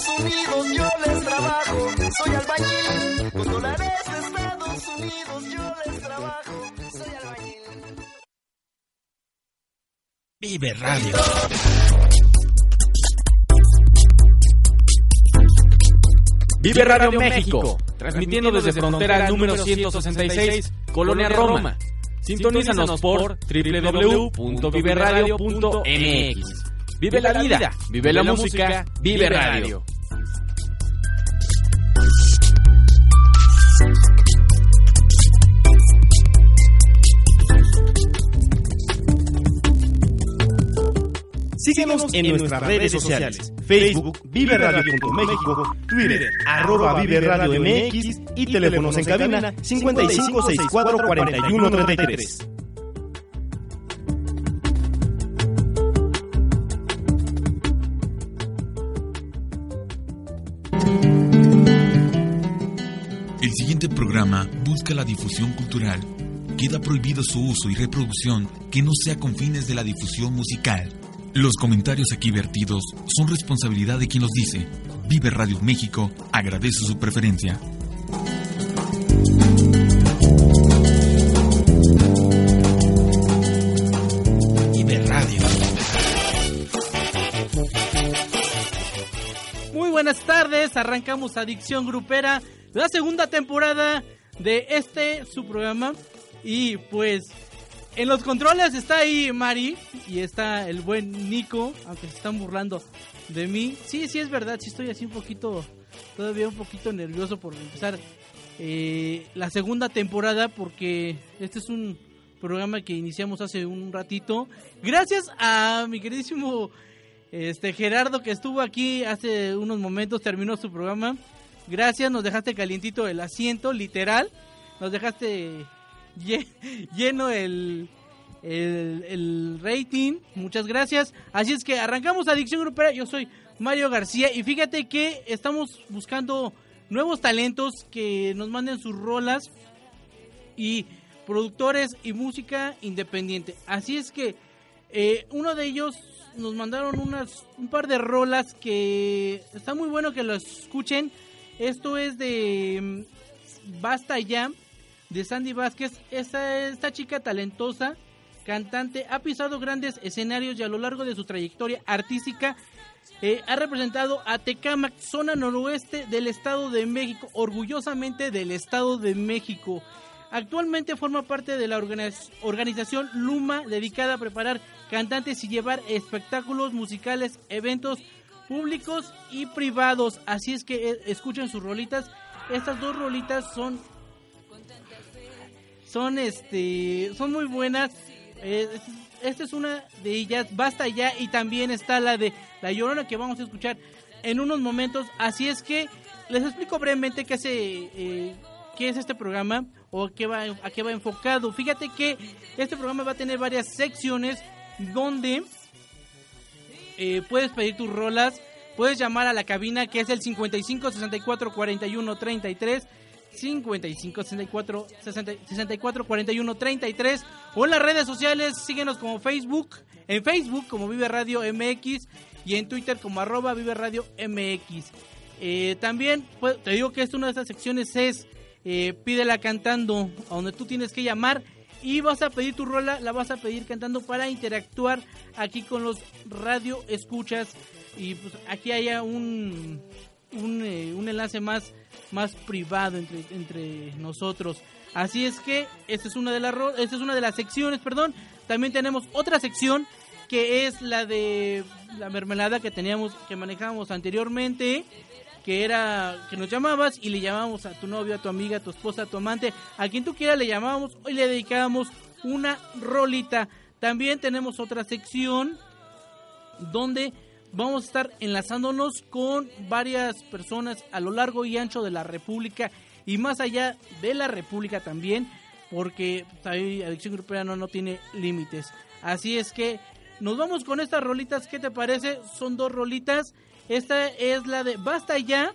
Estados Unidos yo les trabajo. Soy albañil. Con dólares de Estados Unidos yo les trabajo. Soy albañil. Vive Radio. Vive Radio México, transmitiendo desde frontera número 166, Colonia Roma. Sintonízanos por www.viveradio.mx. Vive la vida, vive la música, vive radio. Síguenos en nuestras redes sociales. Facebook, Vive Radio.méxico, Twitter, arroba Vive Radio MX y teléfonos en cabina 55644133. El siguiente programa busca la difusión cultural. Queda prohibido su uso y reproducción que no sea con fines de la difusión musical. Los comentarios aquí vertidos son responsabilidad de quien los dice. Vive Radio México agradece su preferencia. Vive Radio. Muy buenas tardes, arrancamos Adicción Grupera, la segunda temporada de este su programa y pues en los controles está ahí Mari y está el buen Nico, aunque se están burlando de mí. Sí, sí es verdad, sí estoy así un poquito, todavía un poquito nervioso por empezar eh, la segunda temporada porque este es un programa que iniciamos hace un ratito. Gracias a mi queridísimo este Gerardo que estuvo aquí hace unos momentos, terminó su programa. Gracias, nos dejaste calientito el asiento, literal. Nos dejaste lleno el, el, rating. Muchas gracias. Así es que arrancamos Adicción Grupera. Yo soy Mario García y fíjate que estamos buscando nuevos talentos que nos manden sus rolas y productores y música independiente. Así es que eh, uno de ellos nos mandaron unas un par de rolas que está muy bueno que lo escuchen. Esto es de mm, Basta ya de Sandy Vázquez. Esta, esta chica talentosa, cantante, ha pisado grandes escenarios y a lo largo de su trayectoria artística eh, ha representado a zona noroeste del Estado de México, orgullosamente del Estado de México. Actualmente forma parte de la organiz- organización Luma, dedicada a preparar cantantes y llevar espectáculos musicales, eventos públicos y privados. Así es que eh, escuchen sus rolitas. Estas dos rolitas son son este son muy buenas. Eh, esta es una de ellas, basta ya y también está la de La Llorona que vamos a escuchar en unos momentos. Así es que les explico brevemente qué, hace, eh, qué es este programa o qué va, a qué va enfocado. Fíjate que este programa va a tener varias secciones donde eh, puedes pedir tus rolas, puedes llamar a la cabina que es el 55 64 41 33 55 64 60 64 41 33 o en las redes sociales síguenos como Facebook en Facebook como Vive Radio MX y en Twitter como arroba Vive Radio MX Eh, también pues, te digo que esta una de estas secciones es eh, pídela cantando a donde tú tienes que llamar y vas a pedir tu rola la vas a pedir cantando para interactuar aquí con los radio escuchas. Y pues aquí haya un un, eh, un enlace más, más privado entre, entre nosotros. Así es que esta es una de las esta es una de las secciones, perdón. También tenemos otra sección que es la de la mermelada que teníamos que manejábamos anteriormente, que era que nos llamabas y le llamábamos a tu novio, a tu amiga, a tu esposa, a tu amante, a quien tú quieras le llamábamos y le dedicábamos una rolita. También tenemos otra sección donde vamos a estar enlazándonos con varias personas a lo largo y ancho de la República y más allá de la República también, porque ahí Adicción Grupera no, tiene límites. Así es que nos vamos con estas rolitas, ¿qué te parece? Son dos rolitas. Esta es la de Basta Ya.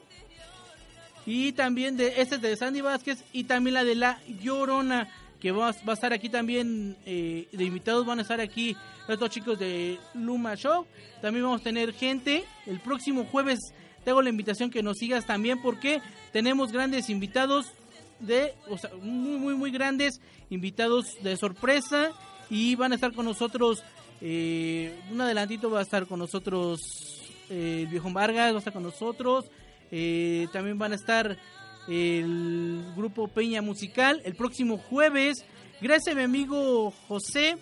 Y también de esta es de Sandy Vázquez y también la de La Llorona que va, a estar aquí también eh, de invitados van a estar aquí estos chicos de Luma Show. También vamos a tener gente. El próximo jueves te hago la invitación que nos sigas también porque tenemos grandes invitados de, o sea, muy, muy, muy grandes invitados de sorpresa y van a estar con nosotros, eh, un adelantito va a estar con nosotros eh, el viejo Vargas, va a estar con nosotros, eh, también van a estar el grupo Peña Musical el próximo jueves. Gracias a mi amigo José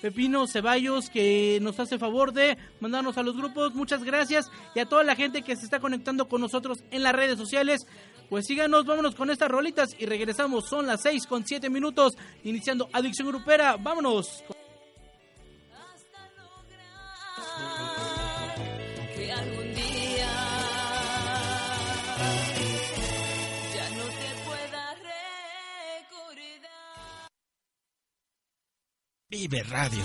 Pepino Ceballos que nos hace favor de mandarnos a los grupos. Muchas gracias. Y a toda la gente que se está conectando con nosotros en las redes sociales. Pues síganos, vámonos con estas rolitas y regresamos. Son las 6 con 7 minutos, iniciando Adicción Grupera. Vámonos. Vive Radio.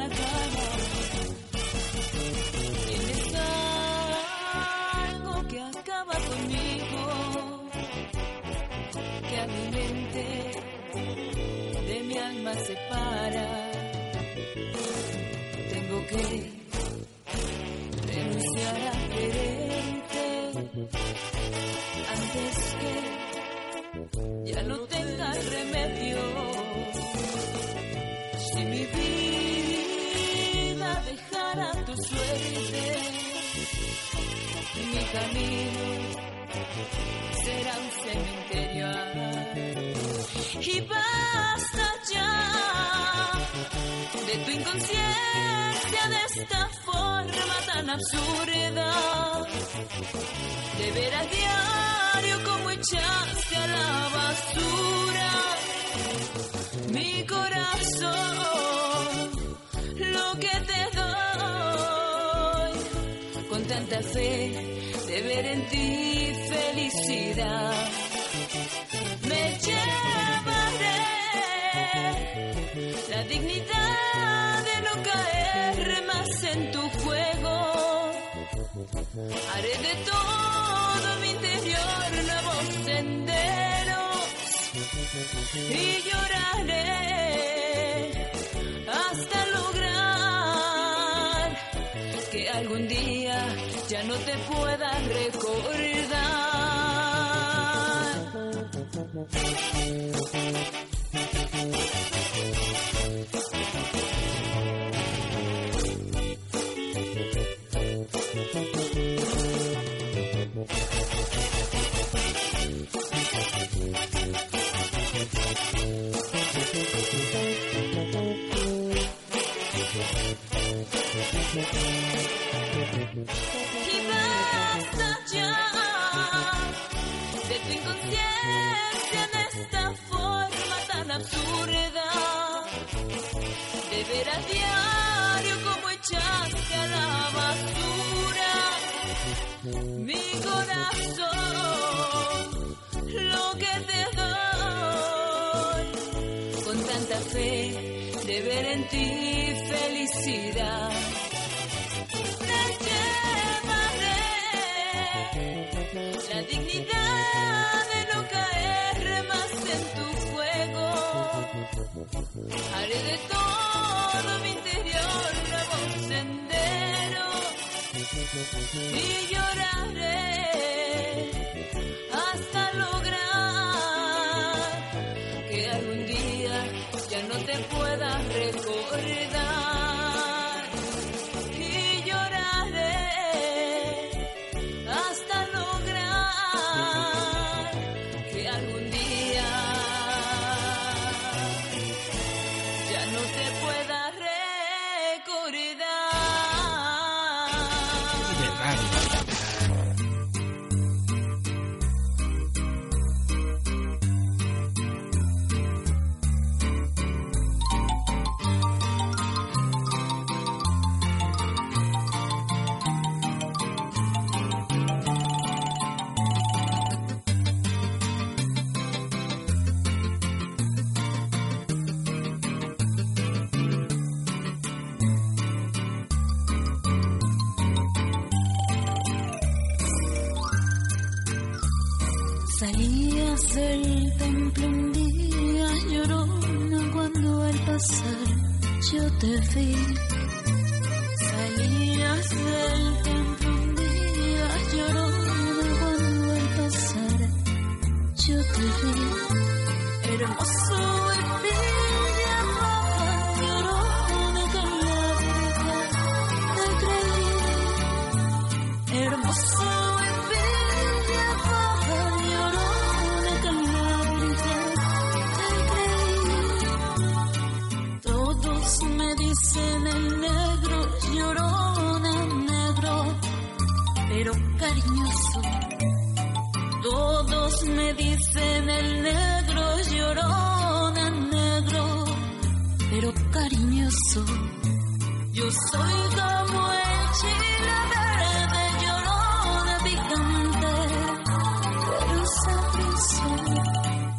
La cara. Y lloraré hasta lograr que algún día ya no te pueda recordar. Ver en ti felicidad. Te llevaré la dignidad de no caer más en tu fuego. Haré de todo mi interior nuevos senderos y lloraré Salías del templo un día llorona cuando al pasar yo te vi. Todos me dicen el negro llorona negro, pero cariñoso. Yo soy como el chile verde llorona picante, pero sabroso.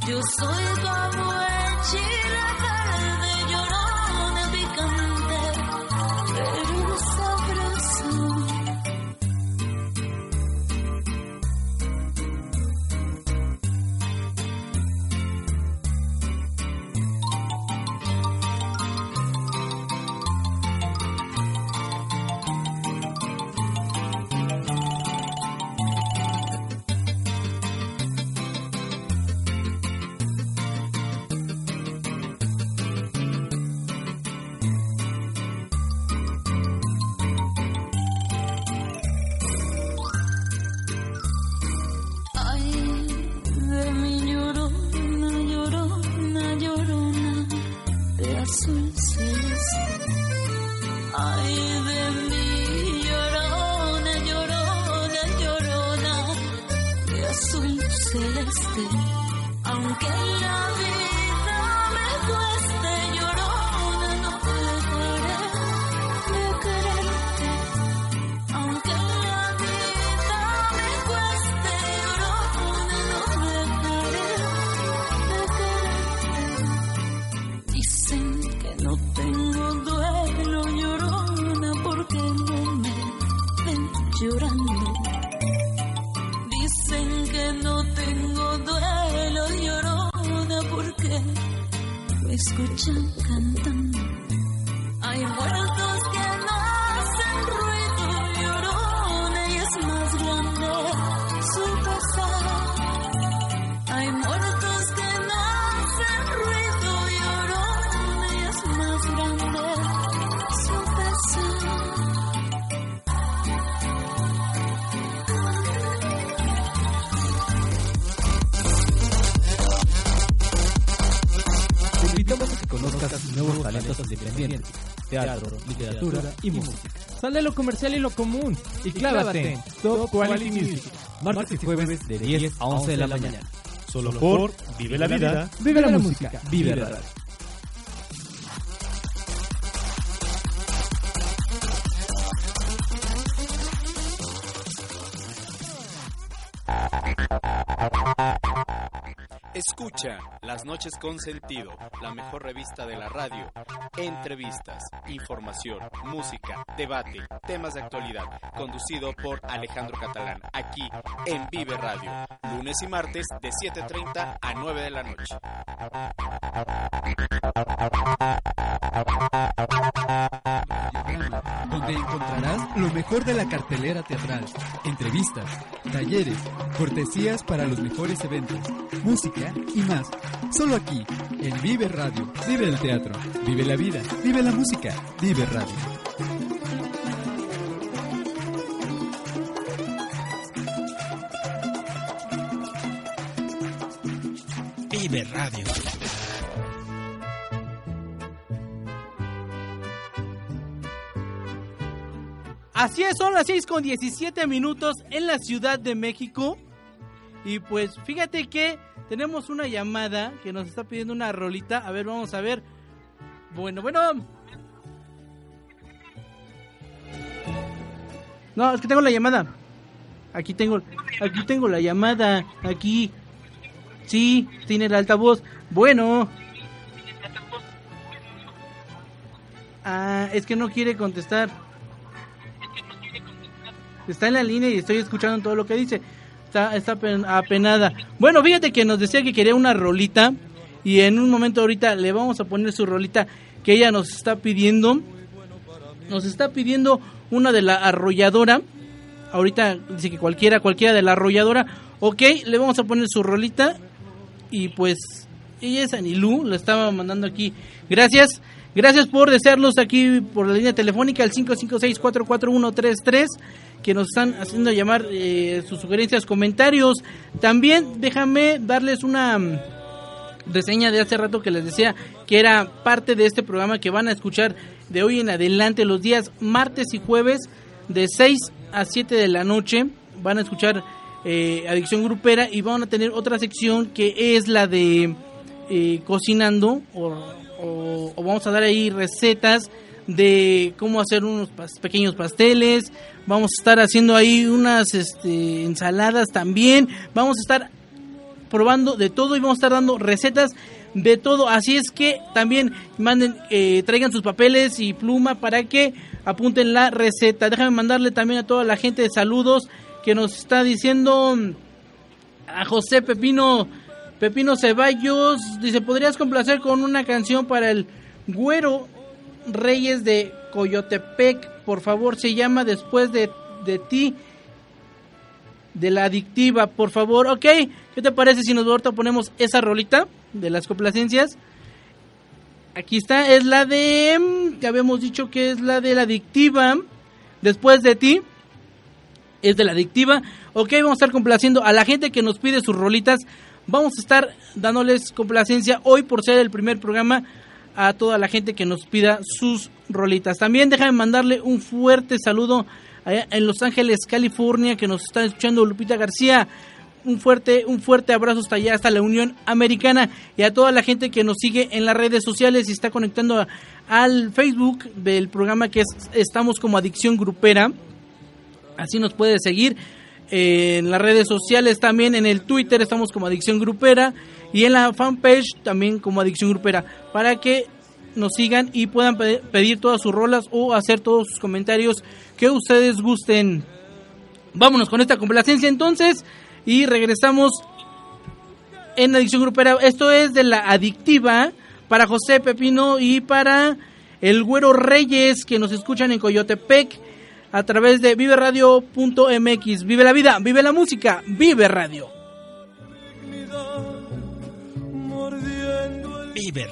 Yo soy como literatura y música. Sal de lo comercial y lo común y clávate en Top Quality Music. Martes y jueves de 10 a 11 de la mañana. Solo por Vive la Vida. Vive la música, vive la radio. Escucha Las Noches con Sentido, la mejor revista de la radio. Entrevistas, información, música, debate, temas de actualidad. Conducido por Alejandro Catalán, aquí en Vive Radio. Lunes y martes de 7.30 a 9 de la noche. Encontrarás lo mejor de la cartelera teatral, entrevistas, talleres, cortesías para los mejores eventos, música y más. Solo aquí, en Vive Radio. Vive el teatro, vive la vida, vive la música, vive radio. Vive Radio. Así es, son las 6 con 17 minutos en la Ciudad de México. Y pues fíjate que tenemos una llamada que nos está pidiendo una rolita. A ver, vamos a ver. Bueno, bueno. No, es que tengo la llamada. Aquí tengo, aquí tengo la llamada. Aquí. Sí, tiene el altavoz. Bueno. Ah, es que no quiere contestar. Está en la línea y estoy escuchando todo lo que dice. Está, está apen- apenada. Bueno, fíjate que nos decía que quería una rolita. Y en un momento ahorita le vamos a poner su rolita que ella nos está pidiendo. Nos está pidiendo una de la arrolladora. Ahorita dice que cualquiera, cualquiera de la arrolladora. Ok, le vamos a poner su rolita. Y pues ella es Anilú, lo estaba mandando aquí. Gracias. Gracias por desearlos aquí por la línea telefónica al 556-44133 que nos están haciendo llamar eh, sus sugerencias, comentarios. También déjame darles una mm, reseña de hace rato que les decía que era parte de este programa que van a escuchar de hoy en adelante los días martes y jueves de 6 a 7 de la noche. Van a escuchar eh, Adicción Grupera y van a tener otra sección que es la de eh, cocinando o, vamos a dar ahí recetas de cómo hacer unos pequeños pasteles. Vamos a estar haciendo ahí unas este, ensaladas también. Vamos a estar probando de todo y vamos a estar dando recetas de todo. Así es que también manden, eh, traigan sus papeles y pluma para que apunten la receta. Déjame mandarle también a toda la gente de saludos que nos está diciendo mm, a José Pepino Pepino Ceballos. Dice, ¿podrías complacer con una canción para el güero Reyes de Coyotepec? Por favor, se llama Después de, de ti de la adictiva, por favor. Ok, ¿qué te parece si nos ahorita ponemos esa rolita de las complacencias? Aquí está, es la de. mm, Que habíamos dicho que es la de la adictiva. Después de ti. Es de la adictiva. Ok, vamos a estar complaciendo a la gente que nos pide sus rolitas. Vamos a estar dándoles complacencia hoy por ser el primer programa a toda la gente que nos pida sus rolitas. También déjame mandarle un fuerte saludo allá en Los Ángeles, California, que nos están escuchando Lupita García. Un fuerte, un fuerte abrazo hasta allá, hasta la Unión Americana y a toda la gente que nos sigue en las redes sociales y está conectando a- al Facebook del programa que es Estamos como Adicción Grupera. Así nos puede seguir eh, en las redes sociales también, en el Twitter estamos como Adicción Grupera y en la fanpage también como Adicción Grupera para que nos sigan y puedan pe- pedir todas sus rolas o hacer todos sus comentarios que ustedes gusten. Vámonos con esta complacencia entonces y regresamos en Adicción Grupera. Esto es de la adictiva para José Pepino y para el Güero Reyes que nos escuchan en Coyotepec a través de viveradio.mx. Vive la vida, vive la música, vive radio. Vive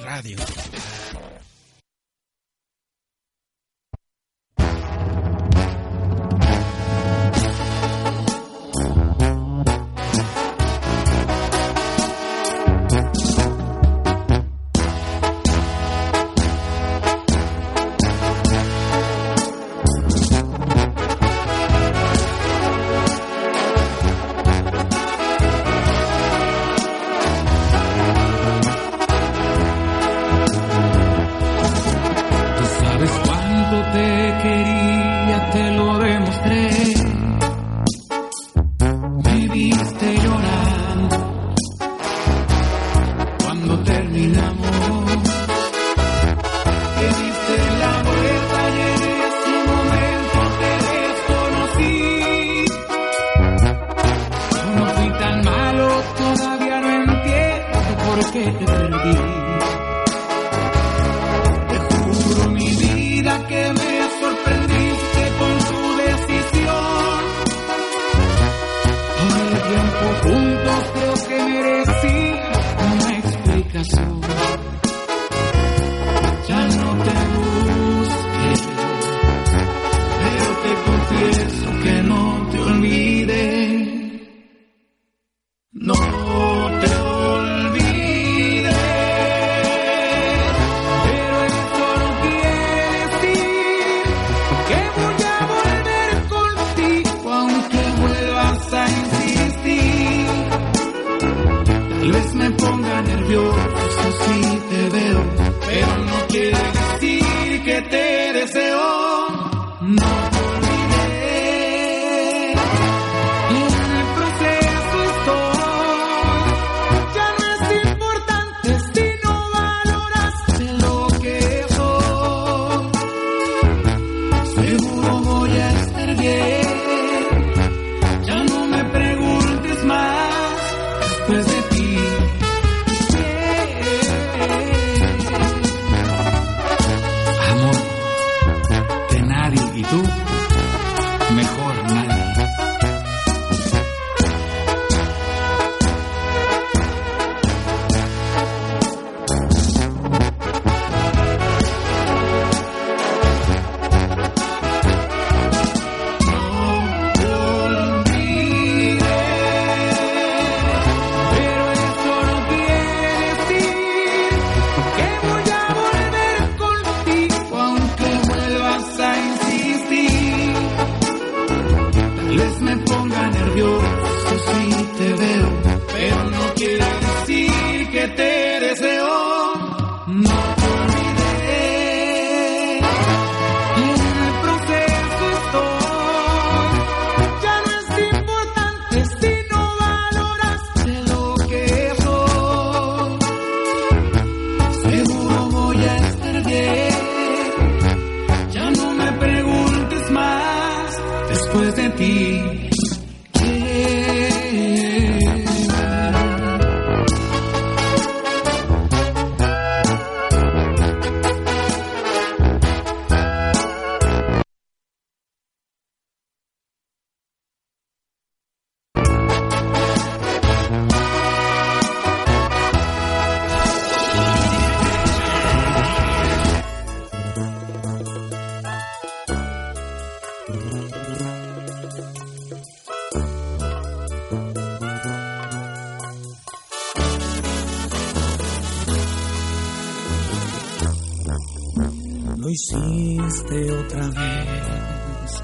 Lo hiciste otra vez.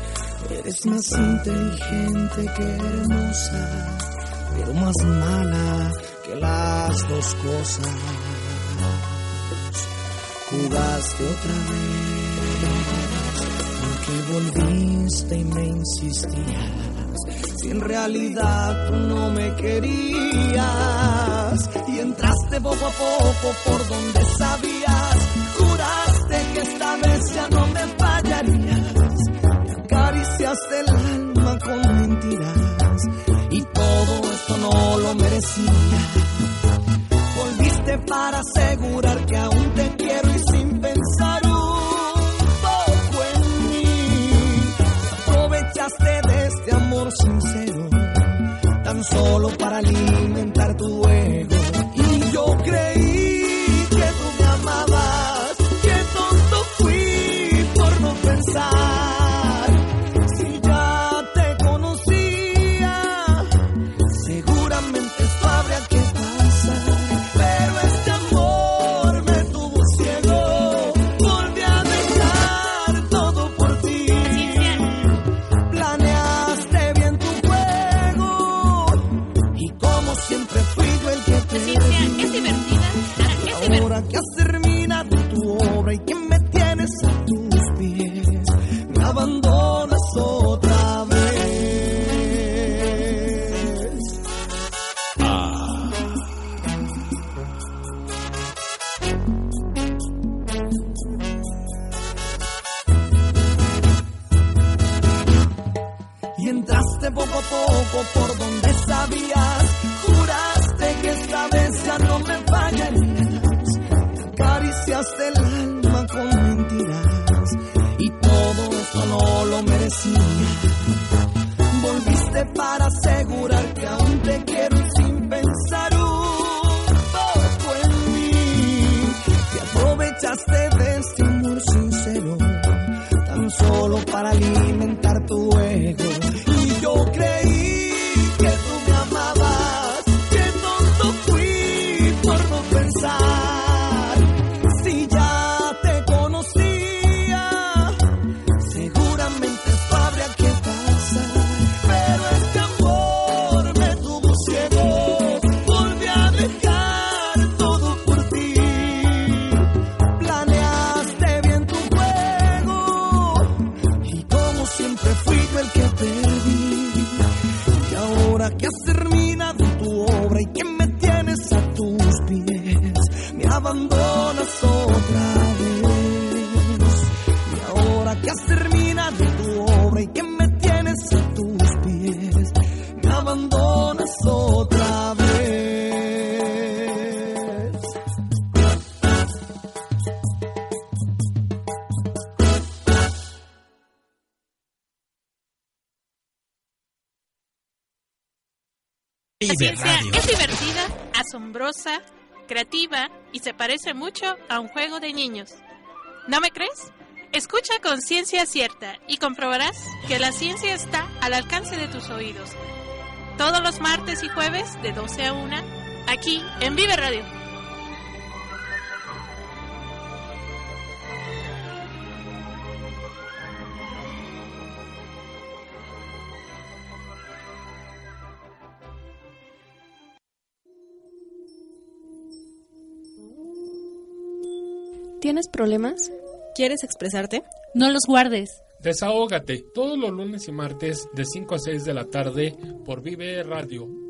Eres más inteligente que hermosa, pero más mala que las dos cosas. Jugaste otra vez, porque volviste y me insistías. Si en realidad tú no me querías, y entraste poco a poco por donde sabías, ya no me fallarías. Me acariciaste el alma con mentiras, y todo esto no lo merecía. Volviste para asegurar que aún te quiero y sin pensar un poco en mí. Aprovechaste de este amor sincero, tan solo para alimentar tu ego. La ciencia es divertida, asombrosa, creativa y se parece mucho a un juego de niños. ¿No me crees? Escucha con ciencia cierta y comprobarás que la ciencia está al alcance de tus oídos. Todos los martes y jueves de 12 a 1, aquí en Vive Radio. ¿Tienes problemas? ¿Quieres expresarte? No los guardes. Desahógate todos los lunes y martes de 5 a 6 de la tarde por Vive Radio.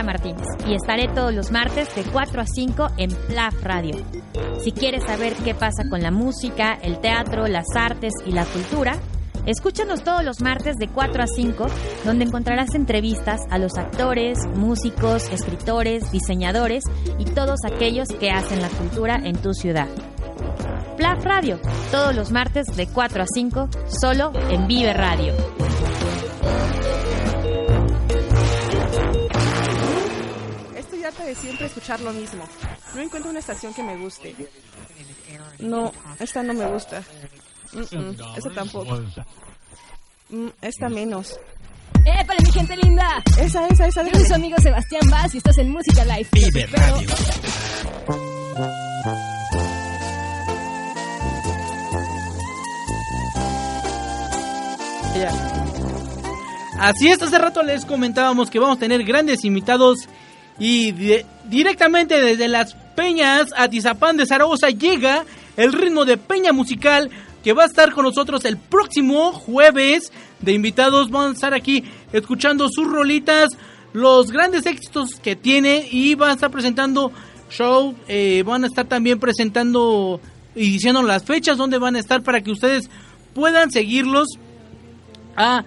Carla Martínez y estaré todos los martes de 4 a 5 en PLAF Radio. Si quieres saber qué pasa con la música, el teatro, las artes y la cultura, escúchanos todos los martes de 4 a 5, donde encontrarás entrevistas a los actores, músicos, escritores, diseñadores y todos aquellos que hacen la cultura en tu ciudad. PLAF Radio, todos los martes de 4 a 5, solo en Vive Radio. De siempre escuchar lo mismo. No encuentro una estación que me guste. No, esta no me gusta. Mm, mm, esta tampoco. Mm, esta menos. ¡Épale, mi gente linda! Esa, esa, esa. Yo soy su amigo Sebastián Vaz y estás en Música Live. Vive Radio. Así es, hace rato les comentábamos que vamos a tener grandes invitados y di- directamente desde las Peñas a Tizapán de Zaragoza llega el ritmo de Peña Musical que va a estar con nosotros el próximo jueves de invitados. Vamos a estar aquí escuchando sus rolitas, los grandes éxitos que tiene y van a estar presentando show, eh, van a estar también presentando y diciendo las fechas donde van a estar para que ustedes puedan seguirlos a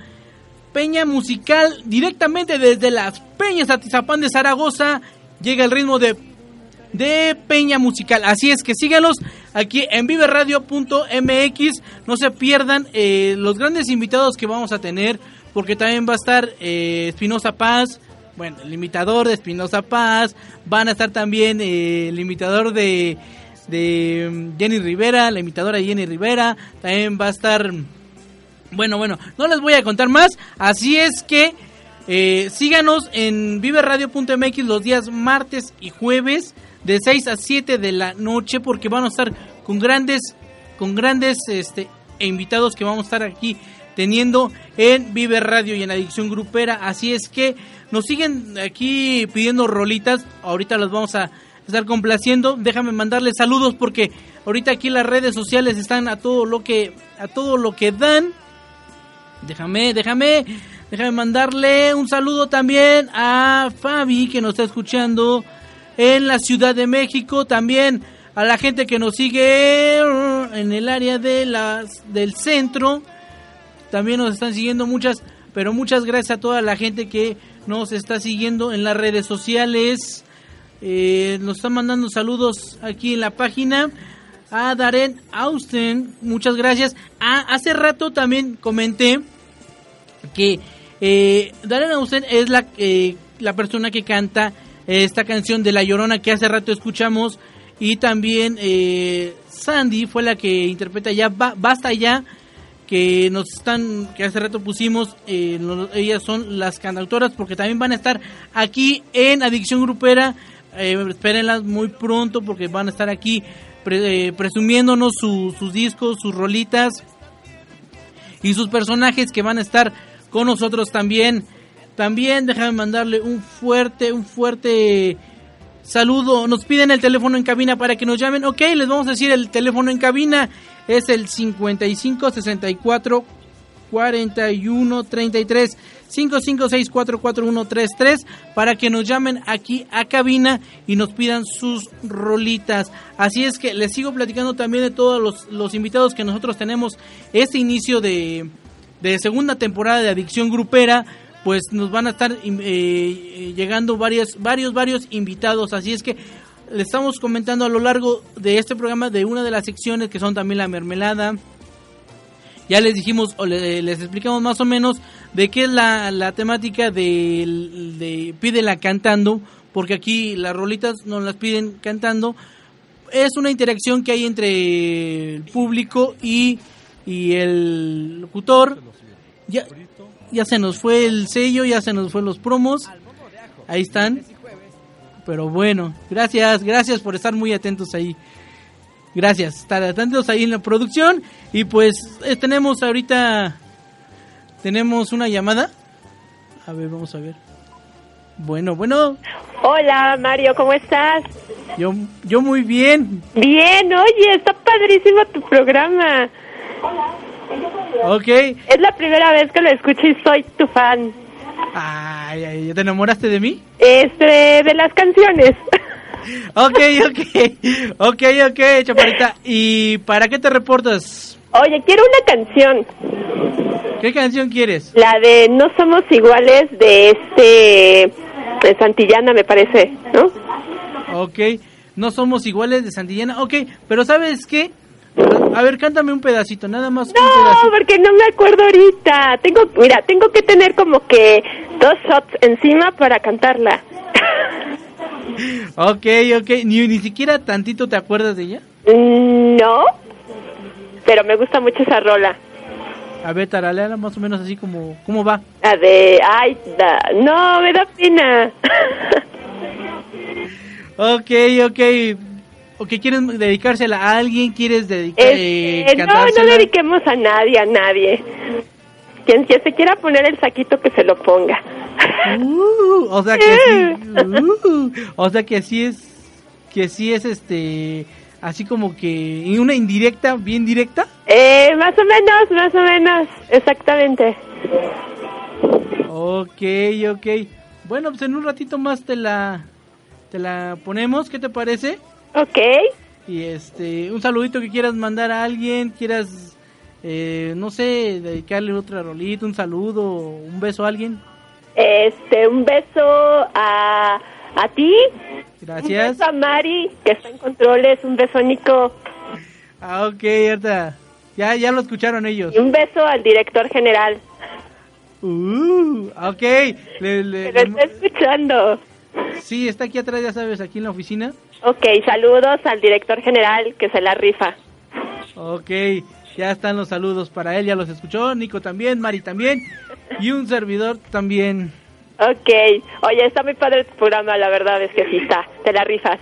Peña Musical directamente desde las Peñas Atizapán de Zaragoza. Llega el ritmo de, de Peña Musical. Así es que síganos aquí en viveradio.mx. No se pierdan eh, los grandes invitados que vamos a tener. Porque también va a estar eh, Espinosa Paz. Bueno, el imitador de Espinosa Paz. Van a estar también eh, el imitador de, de mm, Jenny Rivera. La imitadora de Jenny Rivera. También va a estar... Bueno, bueno, no les voy a contar más. Así es que eh, síganos en viveradio.mx los días martes y jueves de 6 a 7 de la noche porque van a estar con grandes con grandes este invitados que vamos a estar aquí teniendo en Vive Radio y en Adicción Grupera. Así es que nos siguen aquí pidiendo rolitas. Ahorita las vamos a estar complaciendo. Déjame mandarles saludos porque ahorita aquí las redes sociales están a todo lo que a todo lo que dan. Déjame, déjame, déjame mandarle un saludo también a Fabi que nos está escuchando en la Ciudad de México, también a la gente que nos sigue en el área de las del centro. También nos están siguiendo muchas, pero muchas gracias a toda la gente que nos está siguiendo en las redes sociales. Eh, nos están mandando saludos aquí en la página a Darren Austen, muchas gracias. Ah, hace rato también comenté que eh, Darren Austen es la, eh, la persona que canta esta canción de La Llorona que hace rato escuchamos. Y también eh, Sandy fue la que interpreta ya Ba- Basta Ya que nos están que hace rato pusimos eh, ellas son las cantautoras porque también van a estar aquí en Adicción Grupera. Eh, espérenlas muy pronto porque van a estar aquí pre- eh, presumiéndonos su- sus discos sus rolitas y sus personajes que van a estar con nosotros también. También déjame mandarle un fuerte, un fuerte saludo. Nos piden el teléfono en cabina para que nos llamen. Ok, les vamos a decir el teléfono en cabina. Es el 55 64 41 33 556 44133 para que nos llamen aquí a cabina y nos pidan sus rolitas. Así es que les sigo platicando también de todos los, los invitados que nosotros tenemos este inicio de, de segunda temporada de Adicción Grupera. Pues nos van a estar eh, eh, llegando varias, varios, varios invitados. Así es que le estamos comentando a lo largo de este programa de una de las secciones que son también la mermelada, ya les dijimos o le- les explicamos más o menos de qué es la, la temática de, de Pídela cantando, porque aquí las rolitas nos las piden cantando. Es una interacción que hay entre el público y, y el locutor. Ya, ya se nos fue el sello, ya se nos fue los promos. Ahí están. Pero bueno, gracias, gracias por estar muy atentos ahí. Gracias, estar atentos ahí en la producción. Y pues eh, tenemos ahorita, tenemos una llamada. A ver, vamos a ver. Bueno, bueno, Hola Mario, ¿cómo estás? yo, yo muy bien. Bien, oye, está padrísimo tu programa. Ok, Es la primera vez que lo escucho y soy tu fan. Ay, ay, ¿te enamoraste de mí? Este, de las canciones. Ok, ok, ok, ok, chaparrita. ¿Y para qué te reportas? Oye, quiero una canción. ¿Qué canción quieres? La de No somos iguales de este... De Santillana, me parece, ¿no? Ok, no somos iguales de Santillana. Ok, pero ¿sabes qué? A ver, cántame un pedacito, nada más un No, pedacito. porque no me acuerdo ahorita. Tengo, mira, tengo que tener como que dos shots encima para cantarla. Ok, ok, ni, ni siquiera tantito te acuerdas de ella. Mm, No, pero me gusta mucho esa rola. A ver, taraleala más o menos así como, ¿cómo va? La de, ay, da- no, me da pena. Ok, ok. Ok, ¿quieres dedicársela a alguien? ¿Quieres dedicar, eh, Este, no, no dediquemos a nadie, a nadie. Quien, quien se quiera poner el saquito, que se lo ponga. Uh, o sea que sí. uh, o sea que sí es. Que sí es este. Así como que. ¿y una indirecta, bien directa? Eh, más o menos, más o menos, exactamente. Ok, ok. Bueno, pues en un ratito más te la. Te la ponemos, ¿qué te parece? Ok. Y este. Un saludito que quieras mandar a alguien, quieras. eh, no sé, dedicarle otra rolita, un saludo, un beso a alguien. Este, un beso a, a ti. Gracias. Un beso a Mari, que está en controles. Un beso a Nico. Ah, ok. Ya, ya lo escucharon ellos. Y un beso al director general. Uh, ok. Le- le- está escuchando. Sí, está aquí atrás, ya sabes, aquí en la oficina. Ok, saludos al director general, que se la rifa. Ok, ya están los saludos para él, ya los escuchó. Nico también, Mari también. Y un servidor también. Ok. Oye, está muy padre tu programa, la verdad es que sí está. Te la rifas.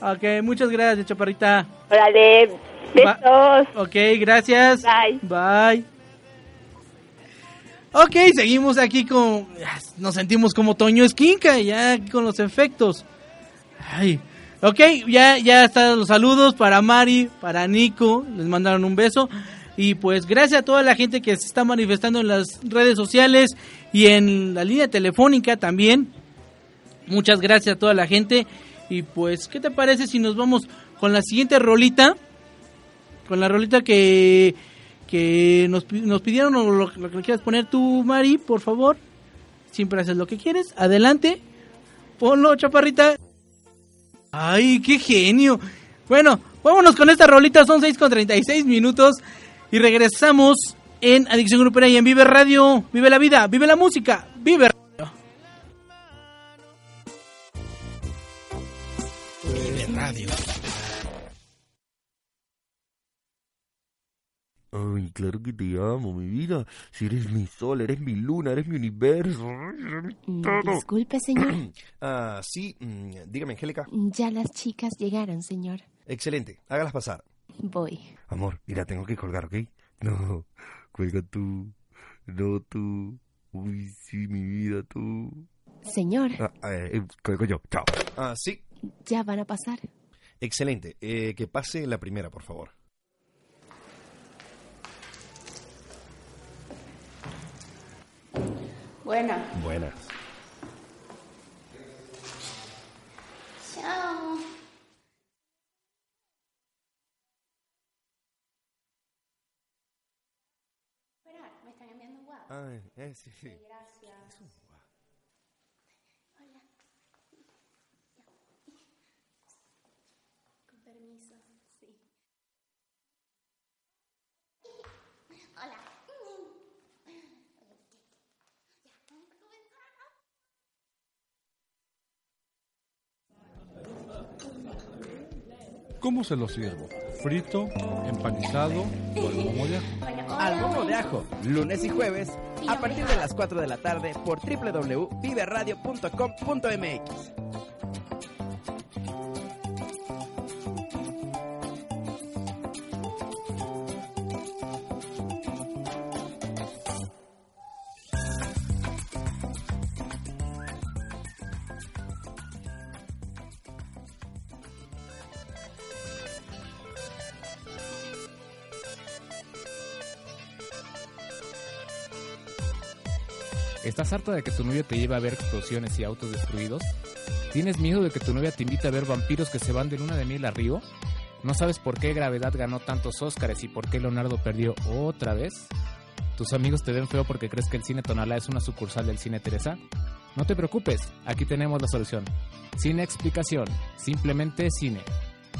Ok, muchas gracias, Chaparrita. Órale. Besos. Ok, gracias. Bye. Bye. Ok, seguimos aquí con... Nos sentimos como Toño Esquinca, ya con los efectos. Ay. Ok, ya, ya están los saludos para Mari, para Nico, les mandaron un beso. Y pues gracias a toda la gente que se está manifestando en las redes sociales y en la línea telefónica también. Muchas gracias a toda la gente. Y pues, ¿qué te parece si nos vamos con la siguiente rolita? Con la rolita que, que nos, nos pidieron lo que quieras poner tú, Mari, por favor. Siempre haces lo que quieres. Adelante. Ponlo, chaparrita. Ay, qué genio. Bueno, vámonos con esta rolita. Son 6 con 36 minutos. Y regresamos en Adicción Grupera y en Vive Radio. Vive la vida, vive la música, vive Radio. Vive Radio. Ay, claro que te amo, mi vida. Si eres mi sol, eres mi luna, eres mi universo. eres mi Mm, todo. Disculpe, señor. Ah, sí, mm, dígame, Angélica. Ya las chicas llegaron, señor. Excelente, hágalas pasar. Voy. Amor, mira, tengo que colgar, ¿ok? No, cuelga tú. No tú. Uy, sí, mi vida, tú. Señor, Ah, eh, cuelgo yo, chao. Ah, sí, ya van a pasar. excelente. Eh, que pase la primera, por favor. Buena. Buenas. Chao. Espera, me están enviando un WhatsApp. Ah, eh, sí, sí. Gracias. ¿Cómo se lo sirvo? ¿Frito, empanizado o al momo de ajo? Al momo de ajo, lunes y jueves, a partir de las 4 de la tarde por www.viveradio.com.mx. ¿Estás harta de que tu novio te lleve a ver explosiones y autos destruidos? ¿Tienes miedo de que tu novia te invite a ver vampiros que se van de luna de miel a Río? ¿No sabes por qué Gravedad ganó tantos Óscares y por qué Leonardo perdió otra vez? ¿Tus amigos te ven feo porque crees que el cine Tonalá es una sucursal del cine Teresa? No te preocupes, aquí tenemos la solución. Sin explicación, simplemente cine.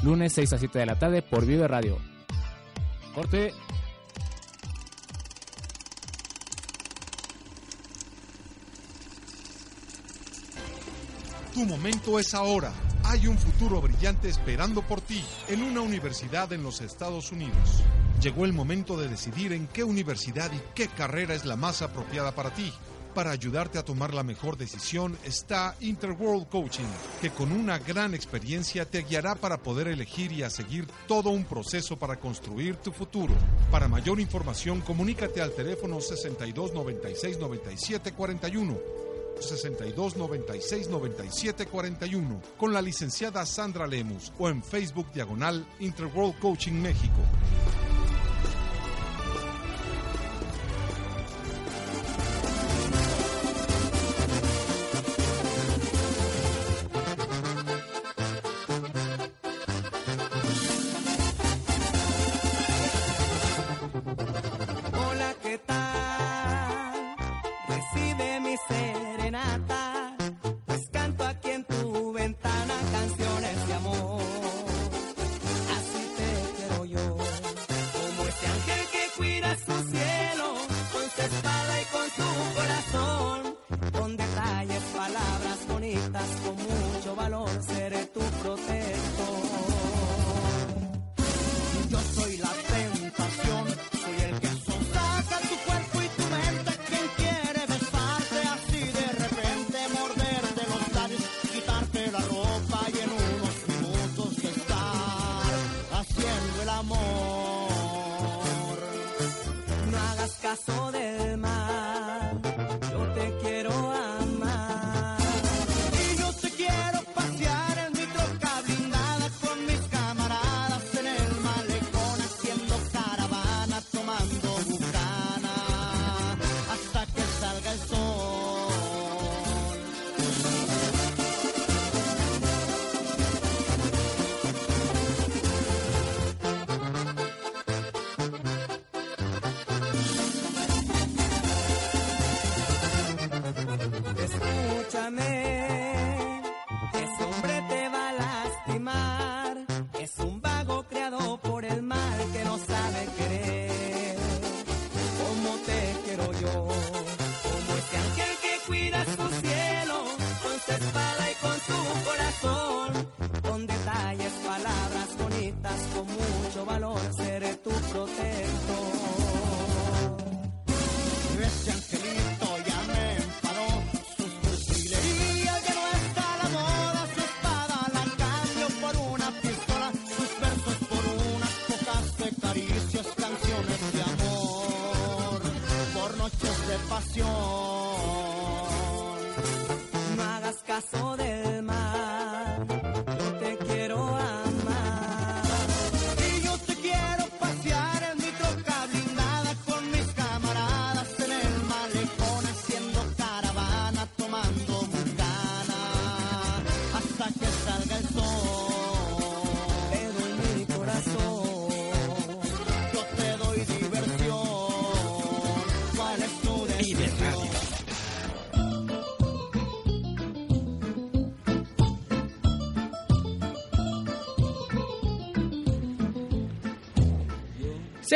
Lunes 6 a 7 de la tarde por Vive Radio. Corte. Tu momento es ahora. Hay un futuro brillante esperando por ti en una universidad en los Estados Unidos. Llegó el momento de decidir en qué universidad y qué carrera es la más apropiada para ti. Para ayudarte a tomar la mejor decisión está Interworld Coaching, que con una gran experiencia te guiará para poder elegir y a seguir todo un proceso para construir tu futuro. Para mayor información, comunícate al teléfono 62 96 97 41 62 96 97 41 con la licenciada Sandra Lemus o en Facebook Diagonal Interworld Coaching México.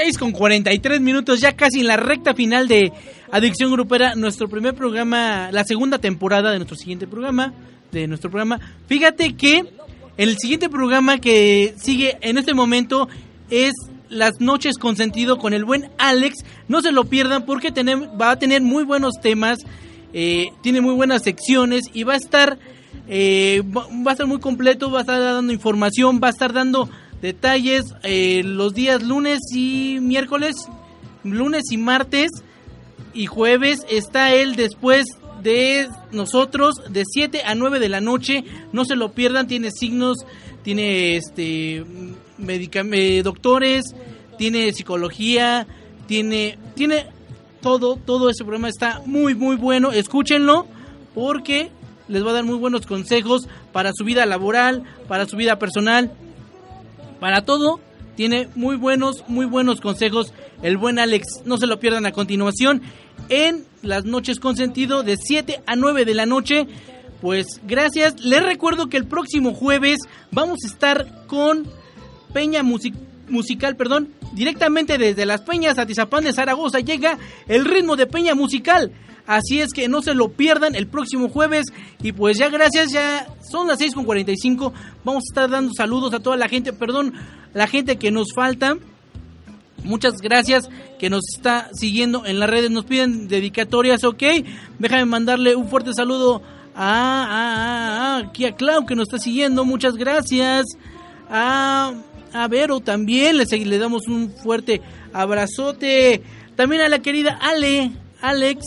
6 con 43 minutos, ya casi en la recta final de Adicción Grupera, nuestro primer programa, la segunda temporada de nuestro siguiente programa, de nuestro programa. Fíjate que el siguiente programa que sigue en este momento es Las noches con sentido con el buen Alex. No se lo pierdan porque tenemos, va a tener muy buenos temas, eh, tiene muy buenas secciones y va a estar, eh, va a estar muy completo, va a estar dando información, va a estar dando detalles eh, los días lunes y miércoles, lunes y martes y jueves está él después de nosotros de 7 a 9 de la noche, no se lo pierdan, tiene signos, tiene este eh, doctores, tiene psicología, tiene tiene todo, todo ese programa está muy, muy bueno. Escúchenlo porque les va a dar muy buenos consejos para su vida laboral, para su vida personal, para todo. Tiene muy buenos, muy buenos consejos el buen Alex. No se lo pierdan a continuación en las noches con sentido de 7 a 9 de la noche. Pues gracias. Les recuerdo que el próximo jueves vamos a estar con Peña Music Musical, perdón, directamente desde las Peñas a Tizapán de Zaragoza llega el ritmo de Peña Musical. Así es que no se lo pierdan el próximo jueves. Y pues ya gracias, ya son las 6.45. Vamos a estar dando saludos a toda la gente, perdón, la gente que nos falta. Muchas gracias que nos está siguiendo en las redes. Nos piden dedicatorias, ok. Déjame mandarle un fuerte saludo a, a, a, aquí a Clau que nos está siguiendo. Muchas gracias. A, a Vero también. Le, le damos un fuerte abrazote. También a la querida Ale, Alex,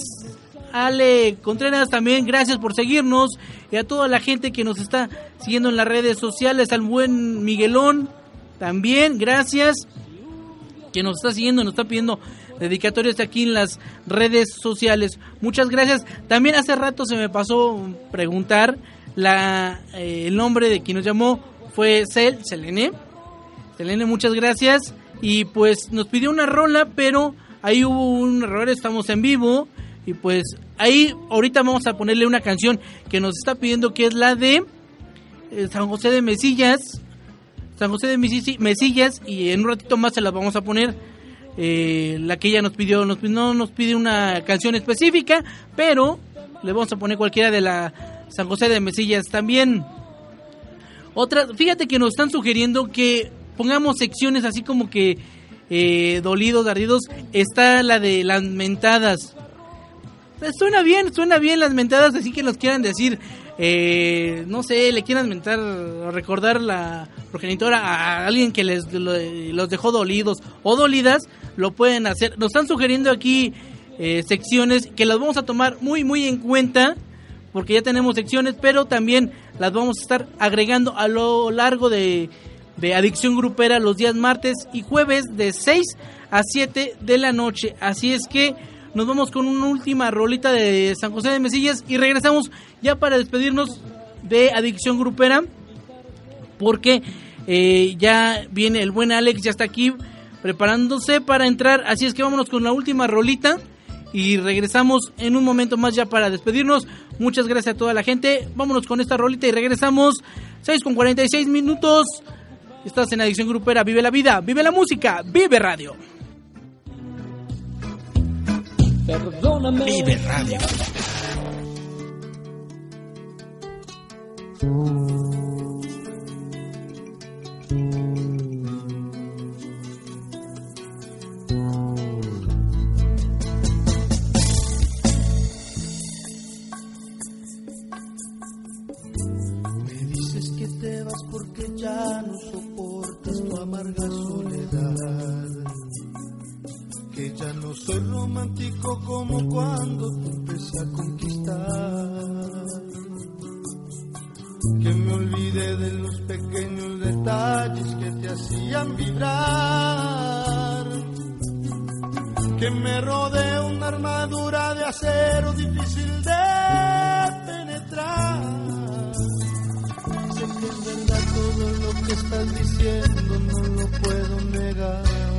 Ale Contreras también. Gracias por seguirnos. Y a toda la gente que nos está siguiendo en las redes sociales. Al buen Miguelón también. Gracias que nos está siguiendo, nos está pidiendo dedicatorias aquí en las redes sociales. Muchas gracias. También hace rato se me pasó preguntar la, eh, el nombre de quien nos llamó fue Cel, Selene. Selene, muchas gracias. Y pues nos pidió una rola, pero ahí hubo un error, estamos en vivo. Y pues ahí ahorita vamos a ponerle una canción que nos está pidiendo que es la de eh, San José de Mesillas. San José de Mesillas y en un ratito más se las vamos a poner. Eh, la que ella nos pidió, nos, no nos pide una canción específica, pero le vamos a poner cualquiera de la San José de Mesillas también. Otra, fíjate que nos están sugiriendo que pongamos secciones así como que eh, dolidos, ardidos. Está la de las mentadas. Suena bien, suena bien las mentadas, así que nos quieran decir, eh, no sé, le quieran mentar o recordar la progenitora a alguien que les lo- los dejó dolidos o dolidas, lo pueden hacer. Nos están sugiriendo aquí eh, secciones que las vamos a tomar muy, muy en cuenta, porque ya tenemos secciones, pero también las vamos a estar agregando a lo largo de, de Adicción Grupera los días martes y jueves de 6 a 7 de la noche. Así es que nos vamos con una última rolita de San José de Mesillas y regresamos ya para despedirnos de Adicción Grupera porque eh, ya viene el buen Alex, ya está aquí preparándose para entrar, así es que vámonos con la última rolita y regresamos en un momento más ya para despedirnos. Muchas gracias a toda la gente, vámonos con esta rolita y regresamos 6 con 46 minutos. Estás en Adicción Grupera, vive la vida, vive la música, vive radio. Perdóname. Vive radio. Romántico como cuando te empecé a conquistar. Que me olvidé de los pequeños detalles que te hacían vibrar. Que me rodee una armadura de acero difícil de penetrar. Sé que es todo lo que estás diciendo, no lo puedo negar.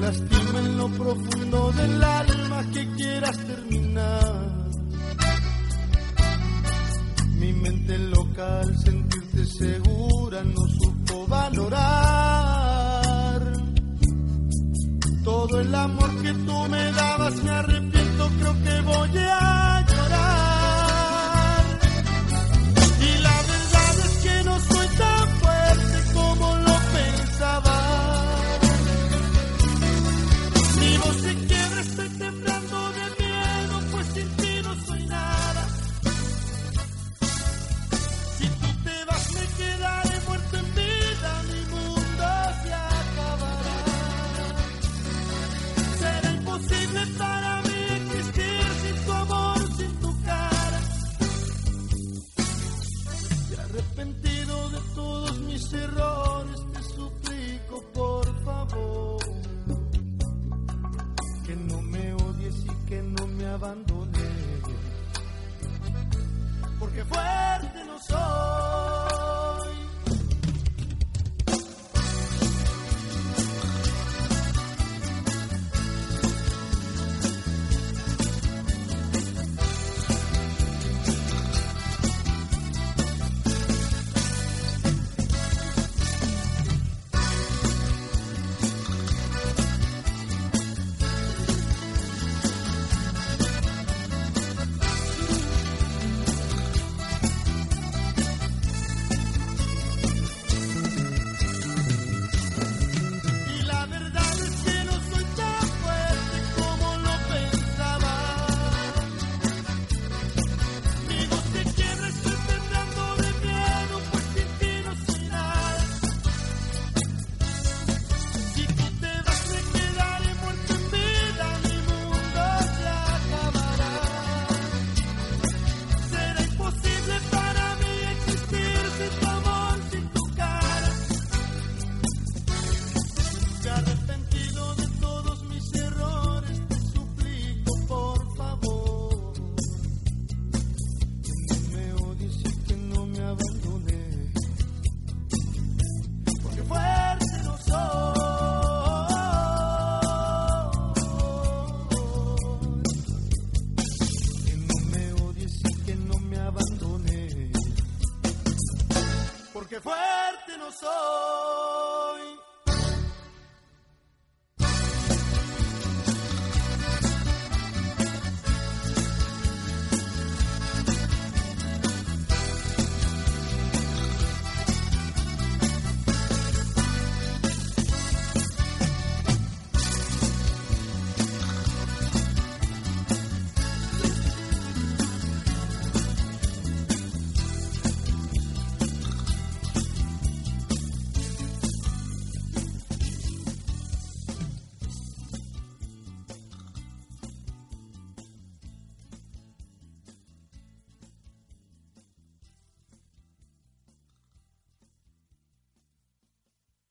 Lastima en lo profundo del alma que quieras terminar. Mi mente loca al sentirte segura no supo valorar. Todo el amor que tú me dabas me arrepiento, creo que voy a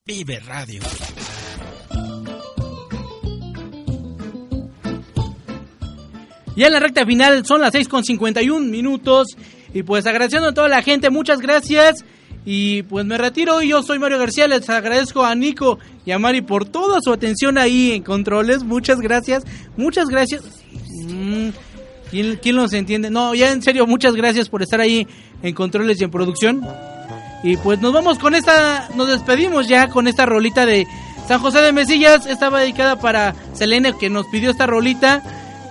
Vive Radio. Ya en la recta final son las 6 con 51 minutos. Y pues agradeciendo a toda la gente, muchas gracias. Y pues me retiro. Yo soy Mario García. Les agradezco a Nico y a Mari por toda su atención ahí en controles. Muchas gracias. Muchas gracias. Mm, ¿quién, ¿Quién los entiende? No, ya en serio, muchas gracias por estar ahí en controles y en producción. Y pues nos vamos con esta, nos despedimos ya con esta rolita de San José de Mesillas. Estaba dedicada para Selene que nos pidió esta rolita.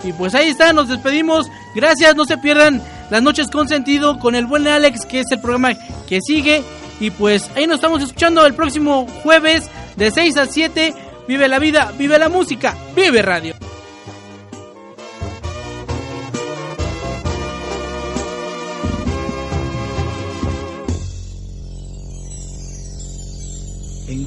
Y pues ahí está, nos despedimos. Gracias, no se pierdan las noches con sentido con el buen Alex, que es el programa que sigue. Y pues ahí nos estamos escuchando el próximo jueves de 6 a 7. Vive la vida, vive la música, vive radio.